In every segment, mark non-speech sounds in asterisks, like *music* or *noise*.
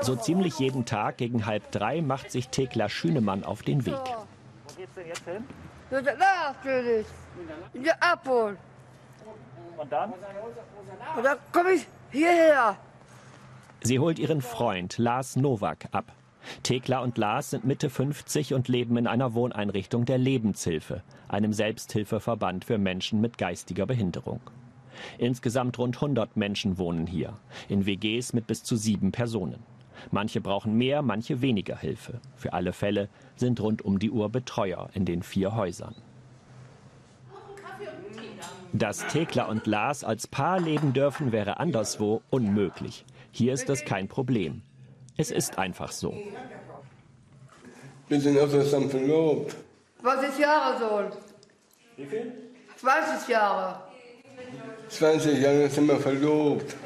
So ziemlich jeden Tag gegen halb drei macht sich Thekla Schünemann auf den Weg. Wo geht's denn jetzt hin? Natürlich. Ja, abholen. Und dann? Und dann komme ich hierher. Sie holt ihren Freund Lars Nowak ab. Thekla und Lars sind Mitte 50 und leben in einer Wohneinrichtung der Lebenshilfe, einem Selbsthilfeverband für Menschen mit geistiger Behinderung. Insgesamt rund 100 Menschen wohnen hier, in WGs mit bis zu sieben Personen. Manche brauchen mehr, manche weniger Hilfe. Für alle Fälle sind rund um die Uhr Betreuer in den vier Häusern. Dass Thekla und Lars als Paar leben dürfen, wäre anderswo unmöglich. Hier ist das kein Problem. Es ist einfach so. Wir sind auch zusammen verlobt. 20 Jahre so. Wie viel? 20 Jahre. 20 Jahre sind wir verlobt.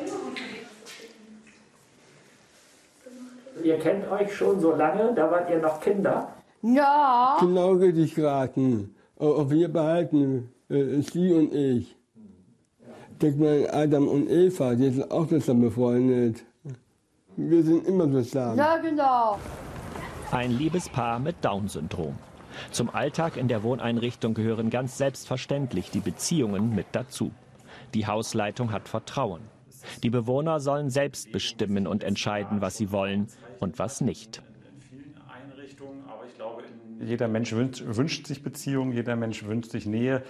Ihr kennt euch schon so lange, da wart ihr noch Kinder. Ja. Genau richtig geraten. Ob wir behalten, äh, sie und ich. Denk mal, Adam und Eva, die sind auch zusammen befreundet. Wir sind immer zusammen. Ja, genau. Ein Liebespaar mit Down-Syndrom. Zum Alltag in der Wohneinrichtung gehören ganz selbstverständlich die Beziehungen mit dazu. Die Hausleitung hat Vertrauen. Die Bewohner sollen selbst bestimmen und entscheiden, was sie wollen und was nicht. Einrichtungen, aber ich glaube, jeder Mensch wünscht, wünscht sich Beziehung, jeder Mensch wünscht sich Nähe.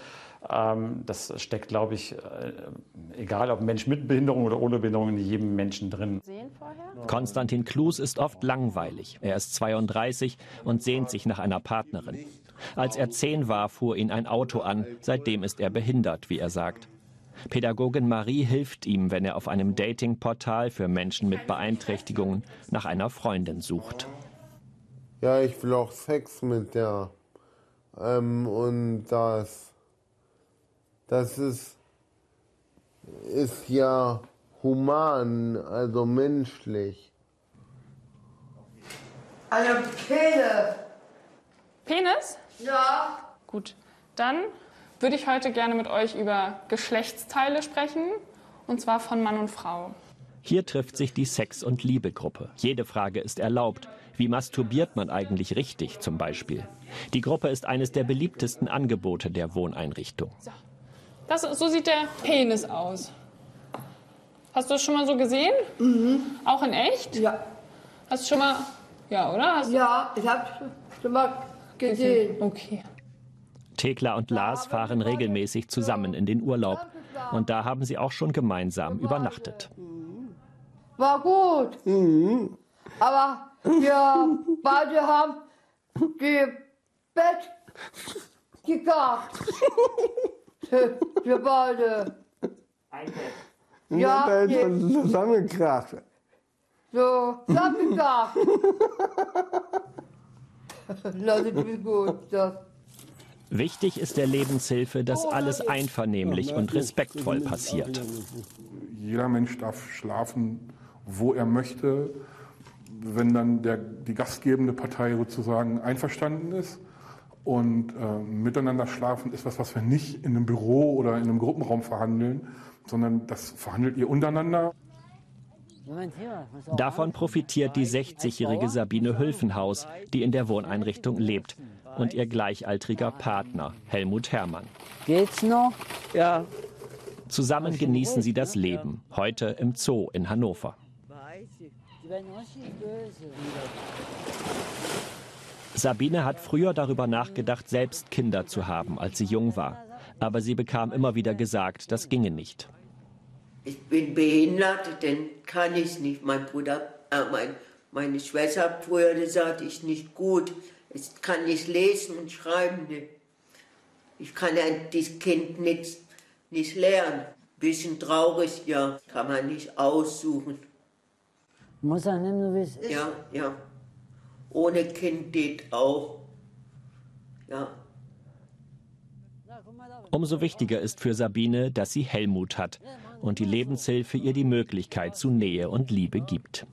Ähm, das steckt, glaube ich, äh, egal ob Mensch mit Behinderung oder ohne Behinderung, in jedem Menschen drin. Konstantin Klus ist oft langweilig. Er ist 32 und sehnt sich nach einer Partnerin. Als er zehn war, fuhr ihn ein Auto an. Seitdem ist er behindert, wie er sagt. Pädagogin Marie hilft ihm, wenn er auf einem Datingportal für Menschen mit Beeinträchtigungen nach einer Freundin sucht. Ja, ich will auch Sex mit der. Ähm, und das, das ist, ist ja human, also menschlich. Eine Kehle. Penis? Ja. Gut. Dann würde ich heute gerne mit euch über Geschlechtsteile sprechen, und zwar von Mann und Frau. Hier trifft sich die Sex- und Liebegruppe. Jede Frage ist erlaubt. Wie masturbiert man eigentlich richtig zum Beispiel? Die Gruppe ist eines der beliebtesten Angebote der Wohneinrichtung. Das, so sieht der Penis aus. Hast du das schon mal so gesehen? Mhm. Auch in echt? Ja. Hast du schon mal. Ja, oder? Hast Ja, ich habe schon mal gesehen. Okay. Thekla und Lars fahren regelmäßig zusammen in den Urlaub. Und da haben sie auch schon gemeinsam übernachtet. War gut. Mhm. Aber wir beide haben die Bett gekauft. wir beide. Ein Bett. Ja, nee. nee. zusammengekracht. So, zusammengekauft. das *laughs* ist gut. Das. Wichtig ist der Lebenshilfe, dass alles einvernehmlich und respektvoll passiert. Jeder Mensch darf schlafen, wo er möchte, wenn dann der, die gastgebende Partei sozusagen einverstanden ist. Und äh, miteinander schlafen ist was, was wir nicht in einem Büro oder in einem Gruppenraum verhandeln, sondern das verhandelt ihr untereinander. Davon profitiert die 60-jährige Sabine Hülfenhaus, die in der Wohneinrichtung lebt, und ihr gleichaltriger Partner Helmut Herrmann. Geht's noch? Ja. Zusammen genießen sie das Leben, heute im Zoo in Hannover. Die werden richtig böse. Sabine hat früher darüber nachgedacht, selbst Kinder zu haben, als sie jung war. Aber sie bekam immer wieder gesagt, das ginge nicht. Ich bin behindert, dann kann ich nicht. Mein Bruder, äh, mein, meine Schwester hat früher gesagt, ich nicht gut. Ich kann nicht lesen und schreiben. Nicht. Ich kann ja das Kind nicht, nicht lernen. Bisschen traurig, ja, kann man nicht aussuchen. Muss er nehmen, wie es ist. Ja, ja. Ohne Kind geht auch. Ja. Umso wichtiger ist für Sabine, dass sie Helmut hat und die Lebenshilfe ihr die Möglichkeit zu Nähe und Liebe gibt.